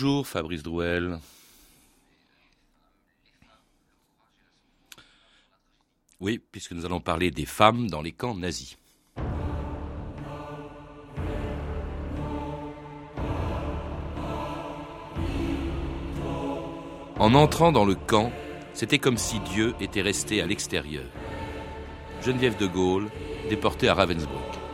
Bonjour Fabrice Drouel. Oui, puisque nous allons parler des femmes dans les camps nazis. En entrant dans le camp, c'était comme si Dieu était resté à l'extérieur. Geneviève de Gaulle, déportée à Ravensbrück.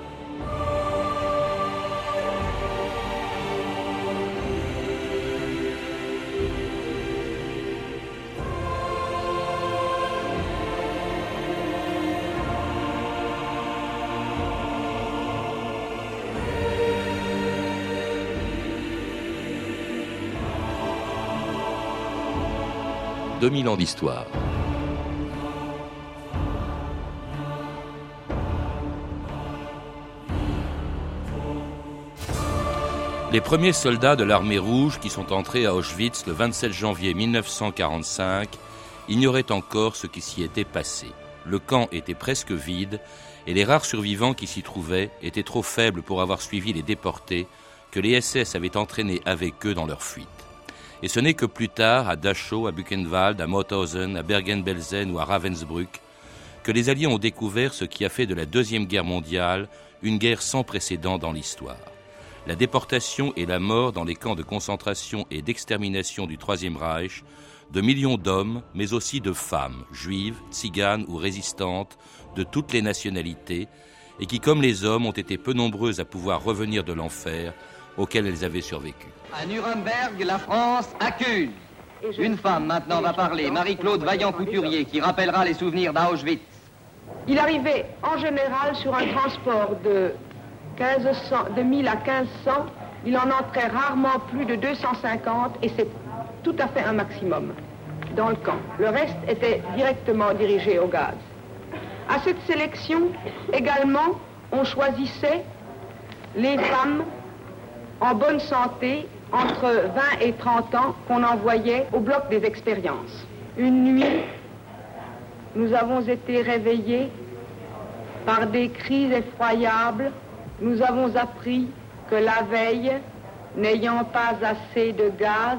2000 ans d'histoire. Les premiers soldats de l'armée rouge qui sont entrés à Auschwitz le 27 janvier 1945 ignoraient encore ce qui s'y était passé. Le camp était presque vide et les rares survivants qui s'y trouvaient étaient trop faibles pour avoir suivi les déportés que les SS avaient entraînés avec eux dans leur fuite. Et ce n'est que plus tard, à Dachau, à Buchenwald, à Mauthausen, à Bergen-Belsen ou à Ravensbrück, que les Alliés ont découvert ce qui a fait de la Deuxième Guerre mondiale une guerre sans précédent dans l'histoire. La déportation et la mort dans les camps de concentration et d'extermination du Troisième Reich de millions d'hommes, mais aussi de femmes, juives, tziganes ou résistantes, de toutes les nationalités, et qui, comme les hommes, ont été peu nombreuses à pouvoir revenir de l'enfer, auxquelles elles avaient survécu. À Nuremberg, la France accuse. Une femme maintenant va parler, Marie-Claude Vaillant-Couturier, qui rappellera les souvenirs d'Auschwitz. Il arrivait en général sur un transport de, 1500, de 1000 à 1500. Il en entrait rarement plus de 250 et c'est tout à fait un maximum dans le camp. Le reste était directement dirigé au gaz. À cette sélection, également, on choisissait les femmes en bonne santé entre 20 et 30 ans qu'on envoyait au bloc des expériences. Une nuit, nous avons été réveillés par des cris effroyables. Nous avons appris que la veille, n'ayant pas assez de gaz,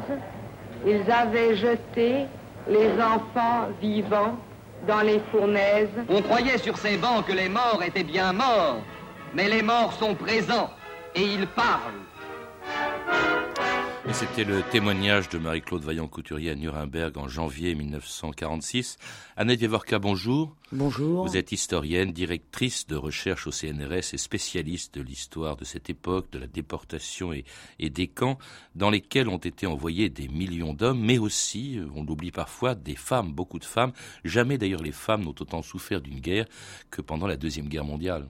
ils avaient jeté les enfants vivants dans les fournaises. On croyait sur ces bancs que les morts étaient bien morts, mais les morts sont présents et ils parlent. Et c'était le témoignage de Marie-Claude Vaillant-Couturier à Nuremberg en janvier 1946. Annette Yevorka, bonjour. Bonjour. Vous êtes historienne, directrice de recherche au CNRS et spécialiste de l'histoire de cette époque, de la déportation et, et, des camps dans lesquels ont été envoyés des millions d'hommes, mais aussi, on l'oublie parfois, des femmes, beaucoup de femmes. Jamais d'ailleurs les femmes n'ont autant souffert d'une guerre que pendant la Deuxième Guerre mondiale.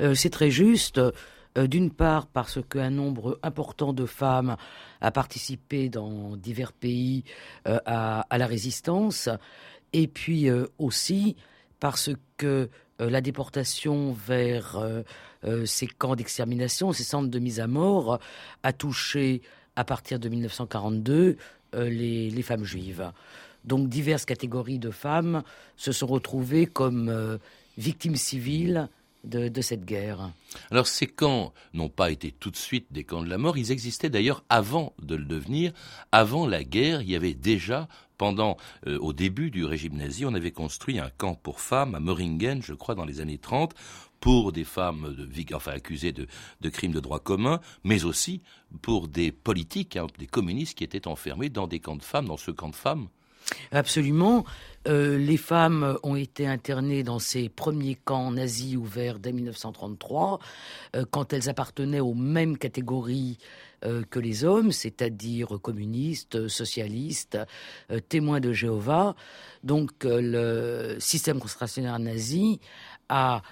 Euh, c'est très juste. Euh, d'une part parce qu'un nombre important de femmes a participé dans divers pays euh, à, la résistance, et puis euh, aussi parce que la déportation vers ces camps d'extermination, ces centres de mise à mort, a touché à partir de 1942 les, les, femmes juives. Donc diverses catégories de femmes se sont retrouvées comme victimes civiles de, cette guerre. Alors ces camps n'ont pas été tout de suite des camps de la mort, ils existaient d'ailleurs avant de le devenir. Avant la guerre, il y avait déjà, pendant, euh, au début du régime nazi, on avait construit un camp pour femmes à Meringen, je crois, dans les années 30, pour des femmes de, enfin, accusées de, crimes de droit commun, mais aussi pour des politiques, hein, des communistes qui étaient enfermés dans des camps de femmes, dans ce camp de femmes. Absolument. Euh, les femmes ont été internées dans ces premiers camps nazis ouverts dès 1933, euh, quand elles appartenaient aux mêmes catégories euh, que les hommes, c'est-à-dire communistes, socialistes, témoins de Jéhovah. Donc le système concentrationnaire nazi a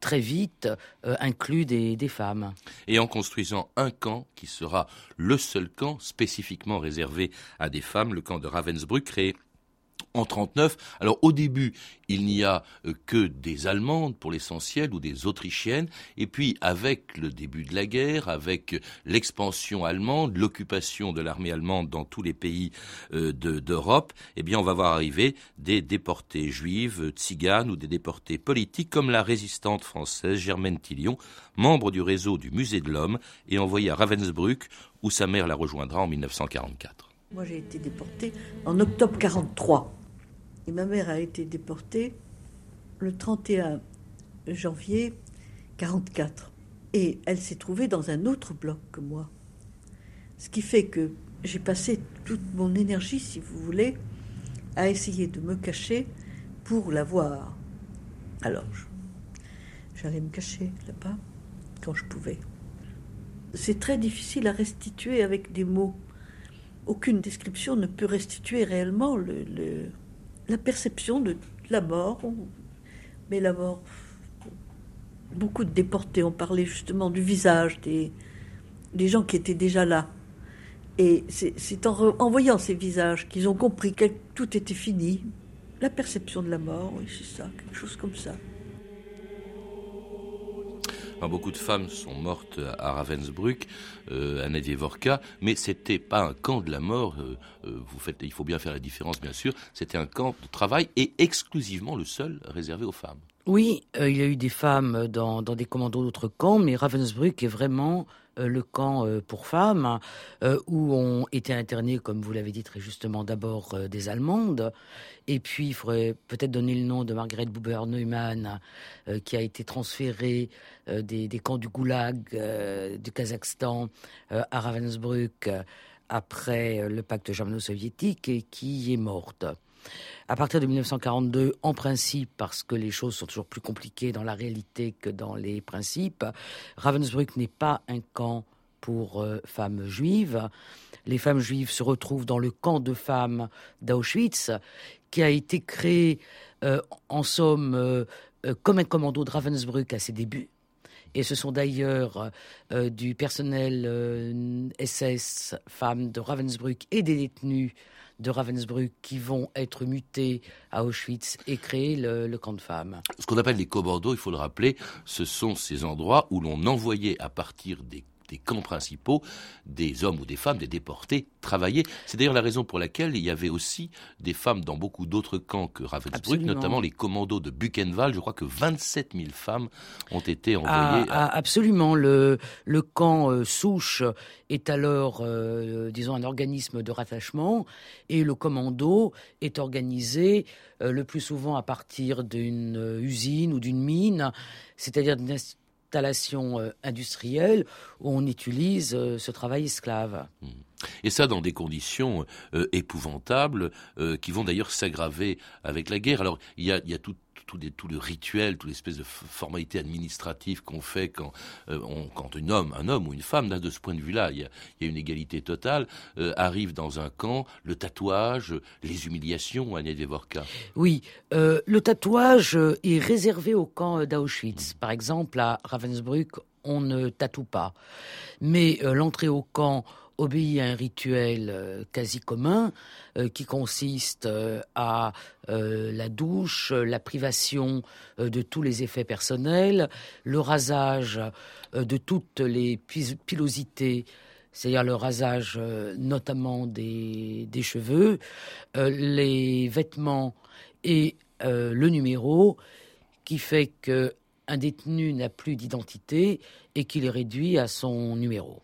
très vite inclus des, des, femmes. Et en construisant un camp qui sera le seul camp spécifiquement réservé à des femmes, le camp de Ravensbrück, créé en 39. Alors au début, il n'y a euh, que des Allemandes pour l'essentiel ou des Autrichiennes. Et puis avec le début de la guerre, avec l'expansion allemande, l'occupation de l'armée allemande dans tous les pays euh, d'Europe, eh bien on va voir arriver des déportés juives, tziganes ou des déportés politiques comme la résistante française Germaine Tillion, membre du réseau du Musée de l'Homme et envoyée à Ravensbrück où sa mère la rejoindra en 1944. Moi, j'ai été déportée en octobre 43. Ma mère a été déportée le 31 janvier 44. Et elle s'est trouvée dans un autre bloc que moi. Ce qui fait que j'ai passé toute mon énergie, si vous voulez, à essayer de me cacher pour la voir. Alors, j'allais me cacher là-bas quand je pouvais. C'est très difficile à restituer avec des mots aucune description ne peut restituer réellement le, la perception de la mort. Mais la mort, beaucoup de déportés ont parlé justement du visage des, gens qui étaient déjà là. Et c'est en, en, voyant ces visages qu'ils ont compris que tout était fini. La perception de la mort, oui, c'est ça, quelque chose comme ça beaucoup de femmes sont mortes à Ravensbrück, euh, à Nedjevorka, mais c'était pas un camp de la mort. Euh, euh, vous faites, il faut bien faire la différence, bien sûr. C'était un camp de travail et exclusivement le seul réservé aux femmes. Oui, il y a eu des femmes dans, des commandos d'autres camps, mais Ravensbrück est vraiment euh, le camp euh, pour femmes, euh, où ont été internées, comme vous l'avez dit très justement, d'abord des Allemandes, et puis il faudrait peut-être donner le nom de Margaret Buber-Neumann, qui a été transférée des, camps du Goulag du Kazakhstan à Ravensbrück après le pacte germano-soviétique et qui est morte. À partir de 1942, en principe, parce que les choses sont toujours plus compliquées dans la réalité que dans les principes, Ravensbrück n'est pas un camp pour euh, femmes juives. Les femmes juives se retrouvent dans le camp de femmes d'Auschwitz, qui a été créé, euh, en somme, euh, comme un commando de Ravensbrück à ses débuts. Et ce sont d'ailleurs du personnel SS femmes de Ravensbrück et des détenus de Ravensbrück qui vont être mutés à Auschwitz et créer le, camp de femmes. Ce qu'on appelle les commandos, il faut le rappeler, ce sont ces endroits où l'on envoyait à partir des des camps principaux, des hommes ou des femmes, des déportés, travailler. C'est d'ailleurs la raison pour laquelle il y avait aussi des femmes dans beaucoup d'autres camps que Ravensbrück, notamment les commandos de Buchenwald. Je crois que 27 000 femmes ont été envoyées. Ah, ah, absolument. Le, le camp euh, Souche est alors, euh, disons, un organisme de rattachement et le commando est organisé euh, le plus souvent à partir d'une usine ou d'une mine, c'est-à-dire d'une installation euh, industrielle où on utilise euh, ce travail esclave. Mmh. Et ça dans des conditions euh, épouvantables qui vont d'ailleurs s'aggraver avec la guerre. Alors il y a, y a tout, tout, le rituel, toute l'espèce de formalité administrative qu'on fait quand, euh, quand un homme, un homme ou une femme, de ce point de vue-là, il, y a, une égalité totale, euh, arrive dans un camp, le tatouage, les humiliations, Agnès Devorka. Oui, euh, le tatouage est réservé au camp d'Auschwitz. Par exemple, à Ravensbrück, on ne tatoue pas. Mais l'entrée au camp obéit à un rituel euh, quasi commun euh, qui consiste euh, à la douche, la privation de tous les effets personnels, le rasage de toutes les pilosités c'est-à-dire le rasage notamment des, des cheveux, les vêtements et le numéro, qui fait qu'un détenu n'a plus d'identité et qu'il est réduit à son numéro.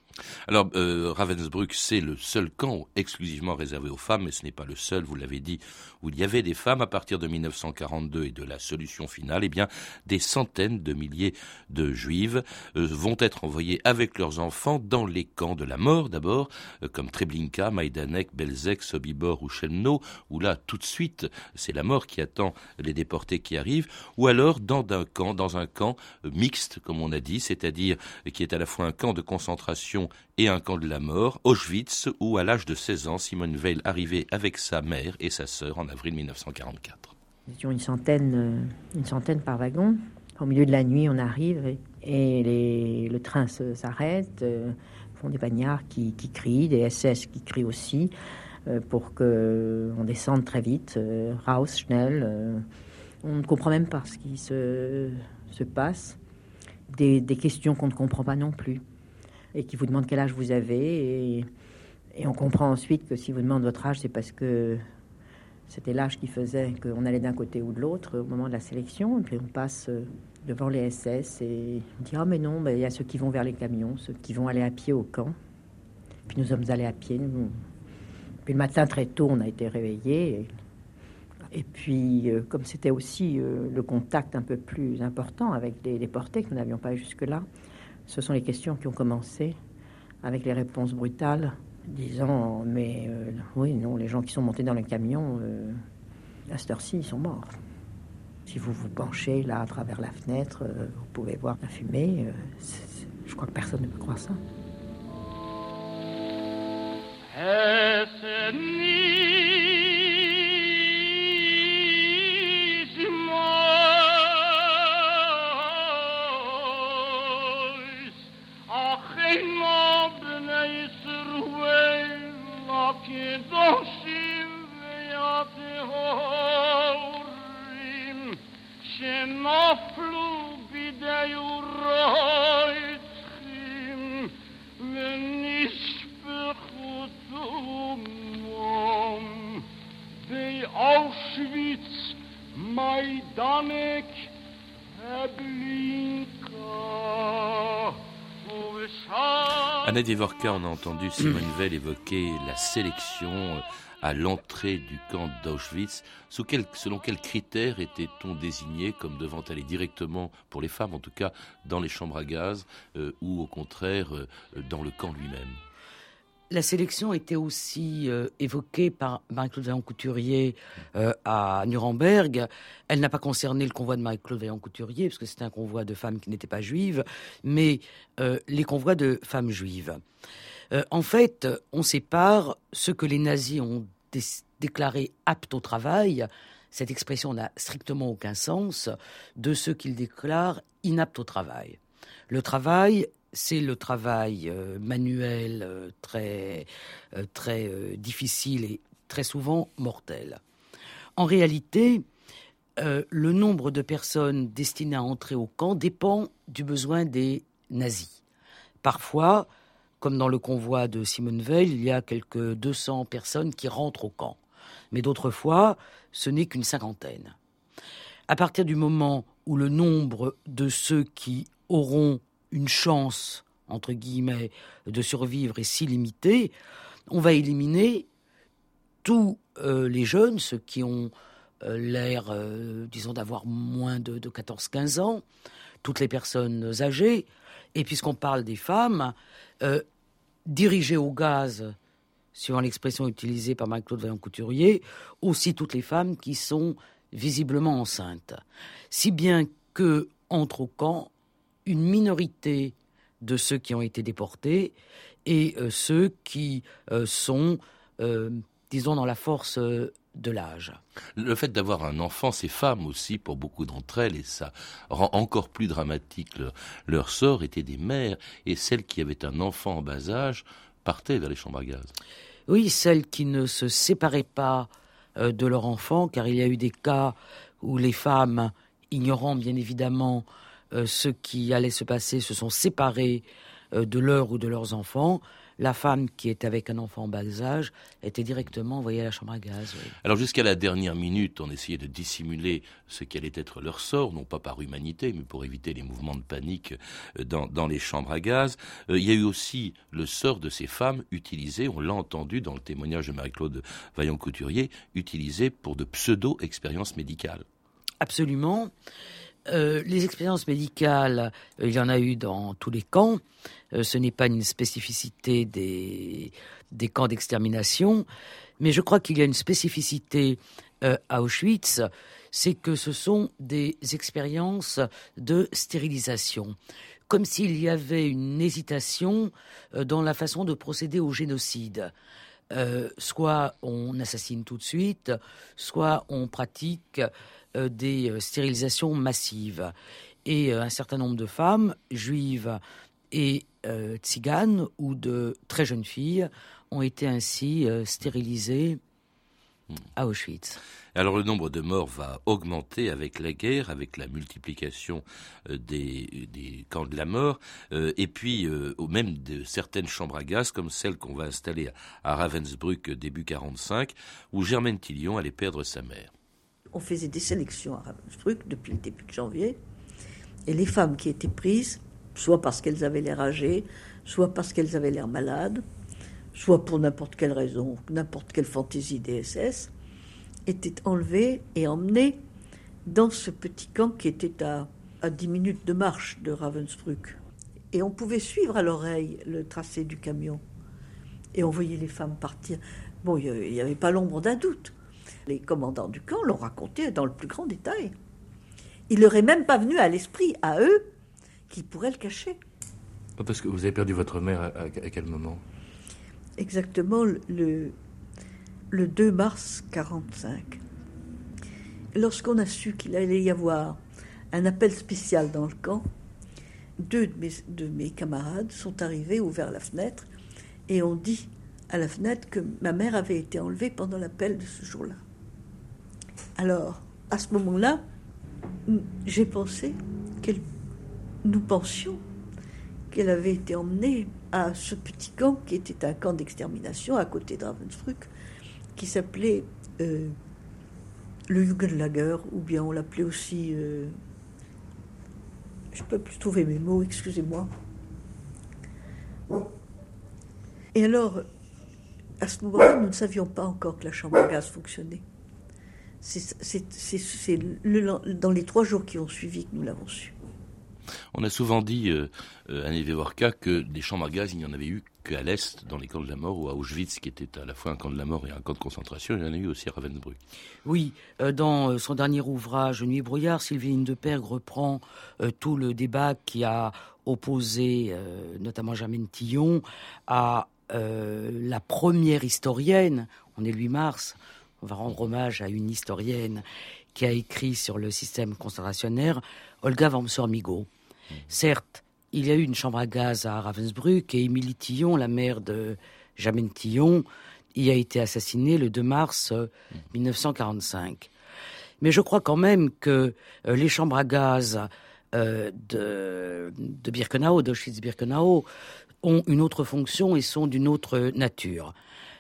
Alors, euh, Ravensbrück, c'est le seul camp exclusivement réservé aux femmes, mais ce n'est pas le seul, vous l'avez dit, où il y avait des femmes. À partir de 1942 et de la solution finale, eh bien, des centaines de milliers de juives euh, vont être envoyées avec leurs enfants dans les camps de la mort, d'abord, euh, comme Treblinka, Majdanek, Belzec, Sobibor ou Chelmno, où là, tout de suite, c'est la mort qui attend les déportés qui arrivent, ou alors dans un camp, dans un camp mixte, comme on a dit, c'est-à-dire qui est à la fois un camp de concentration et un camp de la mort, Auschwitz, où à l'âge de 16 ans, Simone Veil arrivait avec sa mère et sa sœur en avril 1944. Nous étions une centaine, euh, une centaine par wagon. Au milieu de la nuit, on arrive et, le train s'arrête. Euh, font des bagnards qui, crient, des SS qui crient aussi. pour qu'on descende très vite, raus, schnell. on ne comprend même pas ce qui se, se passe. Des questions qu'on ne comprend pas non plus et qui vous demandent quel âge vous avez. Et, on comprend ensuite que si vous demandez votre âge, c'est parce que c'était l'âge qui faisait qu'on allait d'un côté ou de l'autre au moment de la sélection. Et puis on passe euh, devant les SS et on dit Ah, mais non, il y a ceux qui vont vers les camions, ceux qui vont aller à pied au camp. Puis nous sommes allés à pied. Puis le matin, très tôt, on a été réveillés. Et, puis, euh, comme c'était aussi euh, le contact un peu plus important avec les déportés que nous n'avions pas jusque-là, ce sont les questions qui ont commencé avec les réponses brutales disant Mais euh, oui, non, les gens qui sont montés dans le camion, euh, à cette heure-ci, ils sont morts. Si vous vous penchez là à travers la fenêtre, euh, vous pouvez voir la fumée. je crois que personne ne peut croire ça. Anna Devorka, on a entendu Simone Veil évoquer la sélection euh, à l'entrée du camp d'Auschwitz. selon quels critères était-on désigné comme devant aller directement, pour les femmes en tout cas, dans les chambres à gaz euh, ou au contraire euh, dans le camp lui-même? La sélection était aussi euh, évoquée par Marie-Claude Vaillant-Couturier euh, à Nuremberg. Elle n'a pas concerné le convoi de Marie-Claude Vaillant-Couturier, parce que c'était un convoi de femmes qui n'étaient pas juives, mais euh, les convois de femmes juives. en fait, on sépare ce que les nazis ont déclaré apte au travail, cette expression n'a strictement aucun sens, de ceux qu'ils déclarent inaptes au travail. Le travail, c'est le travail euh, manuel euh, très, euh, très difficile et très souvent mortel. En réalité, le nombre de personnes destinées à entrer au camp dépend du besoin des nazis. Parfois, comme dans le convoi de Simone Veil, il y a quelques 200 personnes qui rentrent au camp. Mais d'autres fois, ce n'est qu'une cinquantaine. À partir du moment où le nombre de ceux qui auront une chance, entre guillemets, de survivre est si limitée, on va éliminer tous euh, les jeunes, ceux qui ont euh, l'air, euh, disons, d'avoir moins de, 14-15 ans, toutes les personnes âgées, et puisqu'on parle des femmes, dirigées au gaz, suivant l'expression utilisée par Marie-Claude Vaillant-Couturier, aussi toutes les femmes qui sont visiblement enceintes. Si bien que, entre au camp, une minorité de ceux qui ont été déportés et euh, ceux qui euh, sont, euh, disons, dans la force de l'âge. Le fait d'avoir un enfant, ces femmes aussi, pour beaucoup d'entre elles, et ça rend encore plus dramatique leur, sort, étaient des mères, et celles qui avaient un enfant en bas âge partaient vers les chambres à gaz. Oui, celles qui ne se séparaient pas de leur enfant, car il y a eu des cas où les femmes, ignorant bien évidemment euh, ceux qui allaient se passer se sont séparés euh, de leur ou de leurs enfants. La femme qui est avec un enfant en bas âge était directement envoyée à la chambre à gaz. Alors jusqu'à la dernière minute, on essayait de dissimuler ce qui allait être leur sort, non pas par humanité, mais pour éviter les mouvements de panique euh, dans, les chambres à gaz. il y a eu aussi le sort de ces femmes utilisées, on l'a entendu dans le témoignage de Marie-Claude Vaillant-Couturier, utilisées pour de pseudo-expériences médicales. Absolument. Euh, les expériences médicales, euh, il y en a eu dans tous les camps. Euh, ce n'est pas une spécificité des, des camps d'extermination, mais je crois qu'il y a une spécificité à Auschwitz, c'est que ce sont des expériences de stérilisation, comme s'il y avait une hésitation dans la façon de procéder au génocide. Soit on assassine tout de suite, soit on pratique euh, des euh, stérilisations massives. Et euh, un certain nombre de femmes juives et tziganes ou de très jeunes filles ont été ainsi stérilisés à Auschwitz. Alors le nombre de morts va augmenter avec la guerre, avec la multiplication euh, des, camps de la mort, euh, et puis euh, même de certaines chambres à gaz comme celle qu'on va installer à Ravensbrück début 45, où Germaine Tillion allait perdre sa mère. On faisait des sélections à Ravensbrück depuis le début de janvier, et les femmes qui étaient prises, soit parce qu'elles avaient l'air âgées, soit parce qu'elles avaient l'air malades, soit pour n'importe quelle raison, n'importe quelle fantaisie des SS, étaient enlevés et emmenés dans ce petit camp qui était à, à 10 minutes de marche de Ravensbrück. Et on pouvait suivre à l'oreille le tracé du camion. Et on voyait les femmes partir. Bon, il n'y avait pas l'ombre d'un doute. Les commandants du camp l'ont raconté dans le plus grand détail. Il leur est même pas venu à l'esprit, à eux, qu'ils pourraient le cacher. Parce que vous avez perdu votre mère à, quel moment? Exactement le, le 2 mars 45. Lorsqu'on a su qu'il allait y avoir un appel spécial dans le camp, deux de mes, camarades sont arrivés, ouverts la fenêtre, et ont dit à la fenêtre que ma mère avait été enlevée pendant l'appel de ce jour-là. Alors, à ce moment-là, j'ai pensé que nous pensions qu'elle avait été emmenée à ce petit camp qui était un camp d'extermination à côté de Ravensbrück, qui s'appelait euh, le Jugendlager, ou bien on l'appelait aussi. Euh, je peux plus trouver mes mots, excusez-moi. Et alors, à ce moment-là, nous ne savions pas encore que la chambre à gaz fonctionnait. C'est dans les trois jours qui ont suivi que nous l'avons su. On a souvent dit, euh, euh, que des chambres à gaz, il n'y en avait eu qu'à l'Est, dans les camps de la mort, ou à Auschwitz, qui était à la fois un camp de la mort et un camp de concentration. Il y en a eu aussi à Ravensbrück. Oui, euh, dans son dernier ouvrage, Nuit brouillard, Sylvie Depergue reprend tout le débat qui a opposé notamment Germaine Tillon à la première historienne, on est 8 mars, on va rendre hommage à une historienne qui a écrit sur le système concentrationnaire, Olga Wormser-Migaud. Certes, il y a eu une chambre à gaz à Ravensbrück et Émilie Tillon, la mère de Jamène Tillon, y a été assassinée le 2 mars 1945. Euh, Mais je crois quand même que euh, les chambres à gaz euh, de, de Birkenau, d'Auschwitz-Birkenau, ont une autre fonction et sont d'une autre nature.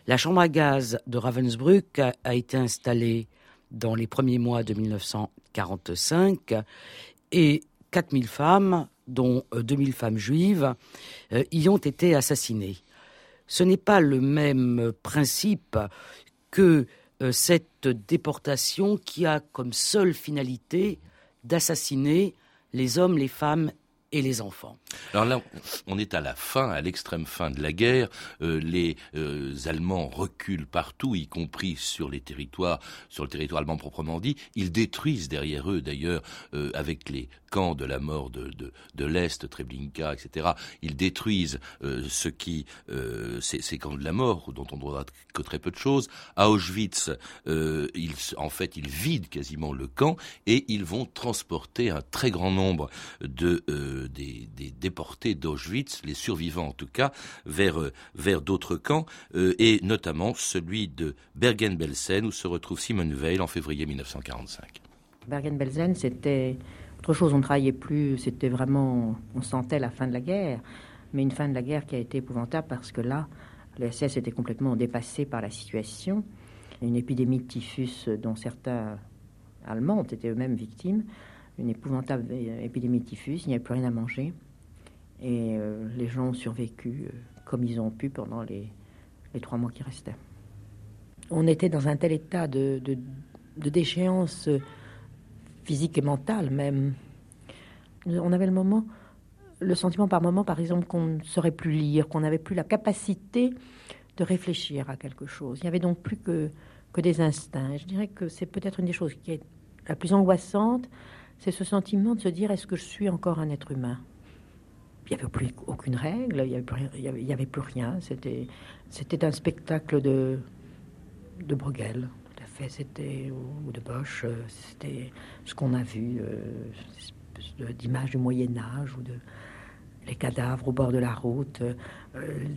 La chambre à gaz de Ravensbrück a été installée dans les premiers mois de 1945 et 4000 femmes, dont 2000 euh, femmes juives, euh, y ont été assassinées. Ce n'est pas le même principe que euh, cette déportation qui a comme seule finalité d'assassiner les hommes, les femmes les enfants. Alors là, on est à la fin, à l'extrême fin de la guerre. Euh, les euh, Allemands reculent partout, y compris sur les territoires, sur le territoire allemand proprement dit. Ils détruisent derrière eux, d'ailleurs, euh, avec les camps de la mort de, de, l'Est, Treblinka, etc. Ils détruisent ce qui, ces, camps de la mort, dont on ne voit que très peu de choses. À Auschwitz, en fait, ils vident quasiment le camp et ils vont transporter un très grand nombre de des, déportés d'Auschwitz, les survivants en tout cas, vers, euh, vers d'autres camps, euh, et notamment celui de Bergen-Belsen, où se retrouve Simone Weil en février 1945. Bergen-Belsen, c'était autre chose, on ne travaillait plus, c'était vraiment, on sentait la fin de la guerre, mais une fin de la guerre qui a été épouvantable parce que là, les SS étaient complètement dépassés par la situation. Une épidémie de typhus dont certains Allemands ont été eux-mêmes victimes une épouvantable épidémie de typhus, il n'y avait plus rien à manger. Et euh, les gens ont survécu euh, comme ils ont pu pendant les, trois mois qui restaient. On était dans un tel état de, de, déchéance euh, physique et mentale même. On avait le moment, le sentiment par moment, par exemple, qu'on ne saurait plus lire, qu'on n'avait plus la capacité de réfléchir à quelque chose. Il n'y avait donc plus que, que des instincts. je dirais que c'est peut-être une des choses qui est la plus angoissante, c'est ce sentiment de se dire est-ce que je suis encore un être humain? Il n'y avait plus aucune règle, il n'y avait, plus, rien. C'était, c'était un spectacle de, de Bruegel, tout à. C'était, ou de Bosch, euh, c'était ce qu'on a vu, euh, d'images du Moyen-Âge. Ou de... les cadavres au bord de la route,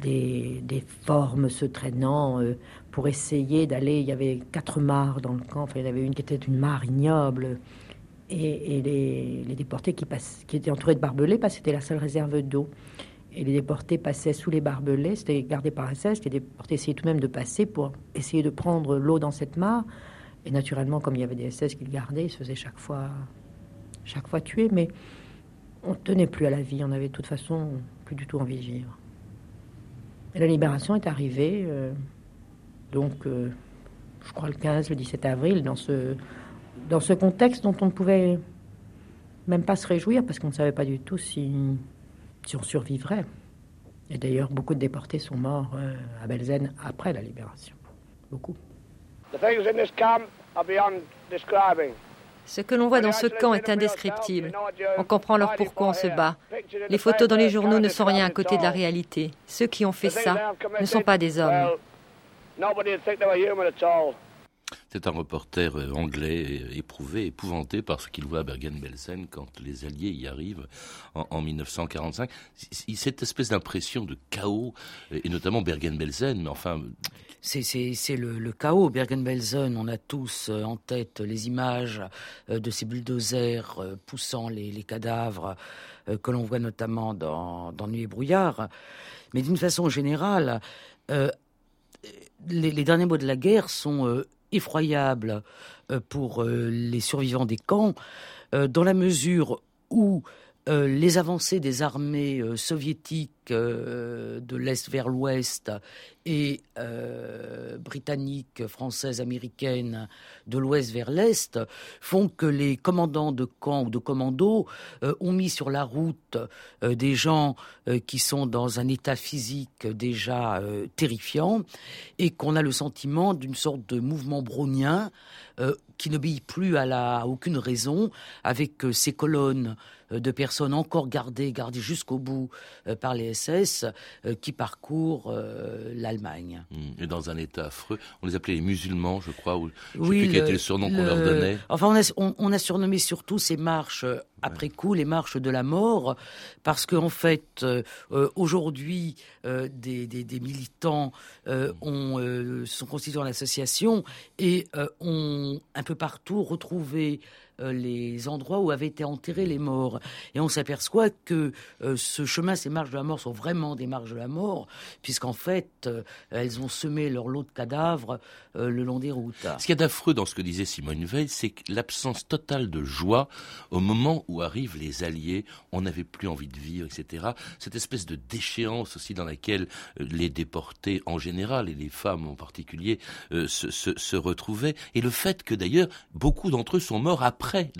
des, formes se traînant pour essayer d'aller. Il y avait quatre mares dans le camp, enfin, il y en avait une qui était une mare ignoble. Et, les, déportés qui, qui étaient entourés de barbelés, parce que c'était la seule réserve d'eau. Et les déportés passaient sous les barbelés, c'était gardé par SS. Les déportés essayaient tout de même de passer pour essayer de prendre l'eau dans cette mare. Et naturellement, comme il y avait des SS qui le gardaient, ils se faisaient chaque fois, chaque fois tuer. Mais on tenait plus à la vie, on avait de toute façon plus du tout envie de vivre. La libération est arrivée, euh, donc, euh, je crois le 15, le 17 avril, dans ce, dans ce contexte dont on ne pouvait même pas se réjouir, parce qu'on ne savait pas du tout si si on survivrait. Et d'ailleurs, beaucoup de déportés sont morts euh, à Belzen après la libération. Beaucoup. Ce que l'on voit dans ce camp est indescriptible. On comprend alors pourquoi on se bat. Les photos dans les journaux ne sont rien à côté de la réalité. Ceux qui ont fait ça ne sont pas des hommes. C'est un reporter euh, anglais euh, éprouvé, épouvanté par ce qu'il voit à Bergen-Belsen quand les Alliés y arrivent en, 1945. Cette espèce d'impression de chaos, euh, et notamment Bergen-Belsen, mais enfin... C'est le, chaos. Bergen-Belsen, on a tous en tête les images de ces bulldozers poussant les, cadavres que l'on voit notamment dans, Nuit et brouillard. Mais d'une façon générale, les, derniers mots de la guerre sont effroyable euh, pour euh, les survivants des camps, euh, dans la mesure où les avancées des armées soviétiques de l'Est vers l'Ouest et britanniques, françaises, américaines de l'Ouest vers l'Est font que les commandants de camps ou de commandos ont mis sur la route des gens qui sont dans un état physique déjà terrifiant et qu'on a le sentiment d'une sorte de mouvement brownien qui n'obéit plus à, aucune raison, avec ces colonnes de personnes encore gardées, gardées jusqu'au bout par les SS, qui parcourent l'Allemagne. Mmh. Et dans un état affreux. On les appelait les musulmans, je crois, ou je oui, sais plus quel était le surnom qu'on leur donnait. Enfin, on a, surnommé surtout ces marches après coup les marches de la mort, parce qu'en fait, aujourd'hui, des, des, militants ont, sont constitués en association et ont un peu partout retrouvé euh, les endroits où avaient été enterrés les morts. Et on s'aperçoit que euh, ce chemin, ces marches de la mort sont vraiment des marches de la mort, puisqu'en fait, euh, elles ont semé leur lot de cadavres le long des routes. Ce qu'il y a d'affreux dans ce que disait Simone Veil, c'est l'absence totale de joie au moment où arrivent les Alliés. On n'avait plus envie de vivre, etc. Cette espèce de déchéance aussi dans laquelle les déportés en général et les femmes en particulier se, se retrouvaient. Et le fait que d'ailleurs beaucoup d'entre eux sont morts après après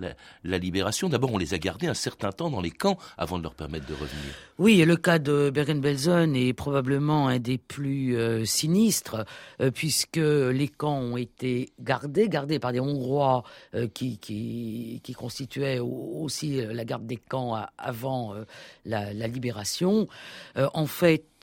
la, libération. D'abord, on les a gardés un certain temps dans les camps avant de leur permettre de revenir. Oui, et le cas de Bergen-Belsen est probablement un des plus euh, sinistres, euh, puisque les camps ont été gardés, gardés par des Hongrois euh, qui, constituaient aussi la garde des camps avant la, la, libération. en fait,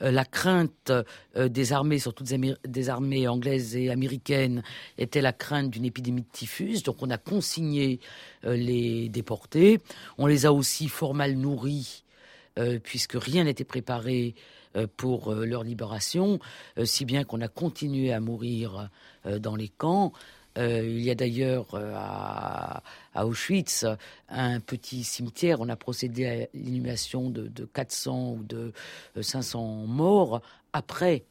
la crainte des armées, surtout des armées anglaises et américaines, était la crainte d'une épidémie de typhus. Donc on a consigné les déportés. On les a aussi fort mal nourris euh, puisque rien n'était préparé euh, pour euh, leur libération, si bien qu'on a continué à mourir dans les camps. Il y a d'ailleurs à, Auschwitz un petit cimetière. On a procédé à l'inhumation de, de 400 ou de 500 morts après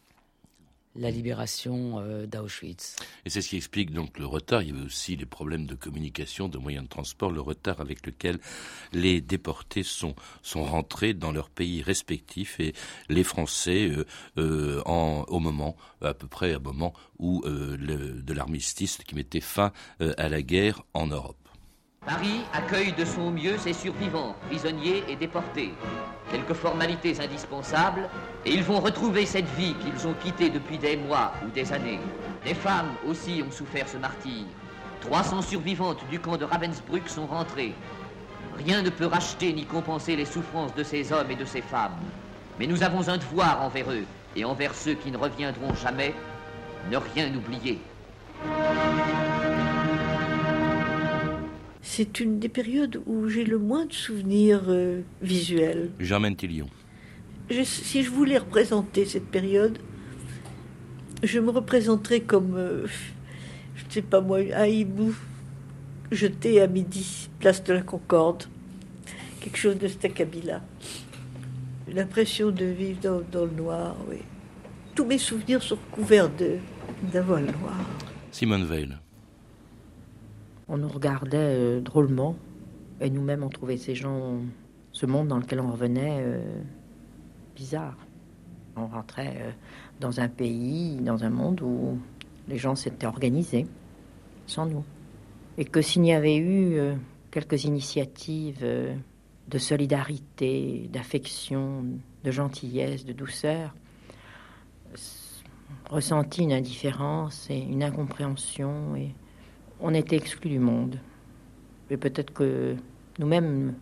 la libération euh, d'Auschwitz. Et c'est ce qui explique donc le retard. Il y avait aussi les problèmes de communication, de moyens de transport, le retard avec lequel les déportés sont, rentrés dans leurs pays respectifs et les Français euh, euh, au moment, à peu près au moment où de l'armistice qui mettait fin à la guerre en Europe. Paris accueille de son mieux ses survivants, prisonniers et déportés. Quelques formalités indispensables, et ils vont retrouver cette vie qu'ils ont quittée depuis des mois ou des années. Des femmes aussi ont souffert ce martyre. 300 survivantes du camp de Ravensbrück sont rentrées. Rien ne peut racheter ni compenser les souffrances de ces hommes et de ces femmes. Mais nous avons un devoir envers eux et envers ceux qui ne reviendront jamais, ne rien oublier. C'est une des périodes où j'ai le moins de souvenirs euh, visuels. Germaine Tillion. si je voulais représenter cette période, je me représenterais comme, euh, je ne sais pas moi, un hibou jeté à midi, place de la Concorde. Quelque chose de cet acabit-là. L'impression de vivre dans, dans, le noir, oui. Tous mes souvenirs sont couverts d'un voile noir. Simone Veil. On nous regardait euh, drôlement, et nous-mêmes on trouvait ces gens, ce monde dans lequel on revenait, euh, bizarre. On rentrait euh, dans un pays, dans un monde où les gens s'étaient organisés, sans nous. Et que s'il y avait eu quelques initiatives de solidarité, d'affection, de gentillesse, de douceur, ressenti une indifférence et une incompréhension et on était exclus du monde. Et peut-être que nous-mêmes,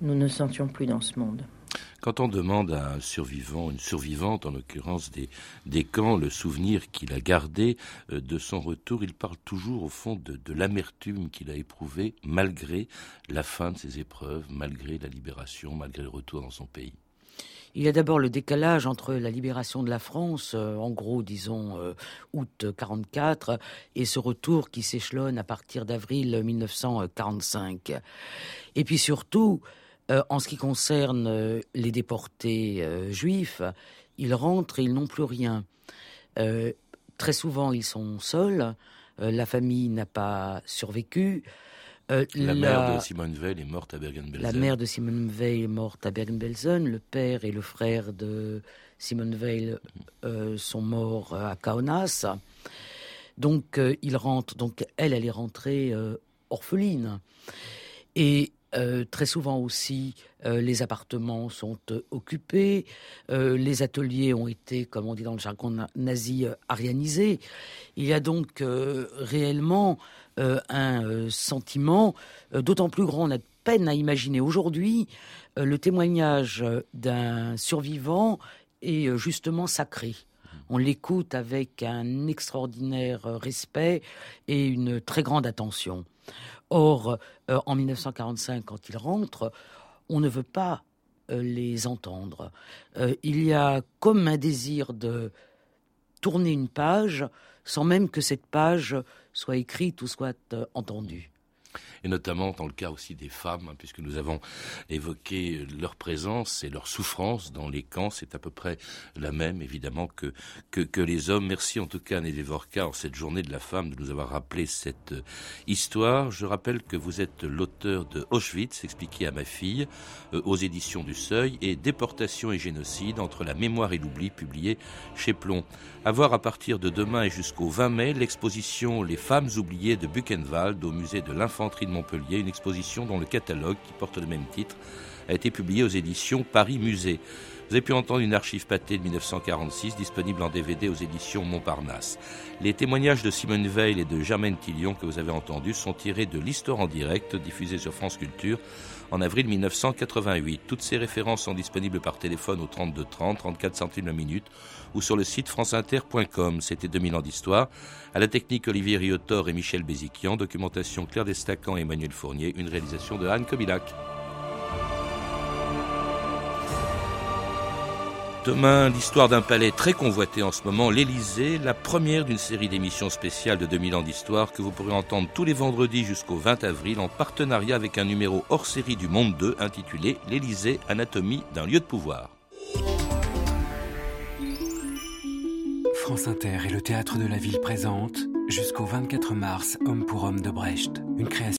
nous ne sentions plus dans ce monde. Quand on demande à un survivant, une survivante en l'occurrence des, des camps, le souvenir qu'il a gardé euh, de son retour, il parle toujours au fond de, de l'amertume qu'il a éprouvée malgré la fin de ses épreuves, malgré la libération, malgré le retour dans son pays. Il y a d'abord le décalage entre la libération de la France, euh, en gros, disons, euh, août 44, et ce retour qui s'échelonne à partir d'avril 1945. Et puis surtout, euh, en ce qui concerne les déportés juifs, ils rentrent et ils n'ont plus rien. très souvent, ils sont seuls. la famille n'a pas survécu. Euh, la, mère de Simone Veil est morte à Bergen-Belsen. La mère de Simone Veil est morte à Bergen-Belsen. Le père et le frère de Simone Veil euh, sont morts à Kaunas. Donc euh, il rentre. Donc elle, elle est rentrée orpheline. Et très souvent aussi, les appartements sont occupés, les ateliers ont été, comme on dit dans le jargon nazi, arianisés. Il y a donc réellement euh, un euh, sentiment euh, d'autant plus grand. On a peine à imaginer aujourd'hui le témoignage d'un survivant est justement sacré. On l'écoute avec un extraordinaire respect et une très grande attention. Or, en 1945, quand il rentre, on ne veut pas les entendre. il y a comme un désir de tourner une page sans même que cette page soit écrite ou soit euh, entendue et notamment dans le cas aussi des femmes, hein, puisque nous avons évoqué leur présence et leur souffrance dans les camps. C'est à peu près la même, évidemment, que, que, les hommes. Merci en tout cas, Anne Vorka, en cette journée de la femme, de nous avoir rappelé cette euh, histoire. Je rappelle que vous êtes l'auteur de Auschwitz, expliqué à ma fille, euh, aux éditions du Seuil, et Déportation et génocide entre la mémoire et l'oubli, publié chez Plomb. À voir à partir de demain et jusqu'au 20 mai l'exposition Les femmes oubliées de Buchenwald au musée de l'infanterie Montpellier, une exposition dont le catalogue, qui porte le même titre, a été publié aux éditions Paris Musée. Vous avez pu entendre une archive pâtée de 1946 disponible en DVD aux éditions Montparnasse. Les témoignages de Simone Veil et de Germaine Tillion que vous avez entendus sont tirés de l'Histoire en direct diffusée sur France Culture en avril 1988. Toutes ces références sont disponibles par téléphone au 32 30, 34 centimes la minute ou sur le site franceinter.com. C'était 2000 ans d'histoire. À la technique, Olivier Riotor et Michel Béziquian. Documentation Claire Destacan et Emmanuel Fournier. Une réalisation de Anne Kobilac. Demain, l'histoire d'un palais très convoité en ce moment, l'Élysée, la première d'une série d'émissions spéciales de 2000 ans d'histoire que vous pourrez entendre tous les vendredis jusqu'au 20 avril en partenariat avec un numéro hors série du Monde 2 intitulé L'Élysée, anatomie d'un lieu de pouvoir. France Inter et le théâtre de la ville présente jusqu'au 24 mars Homme pour Homme de Brecht, une création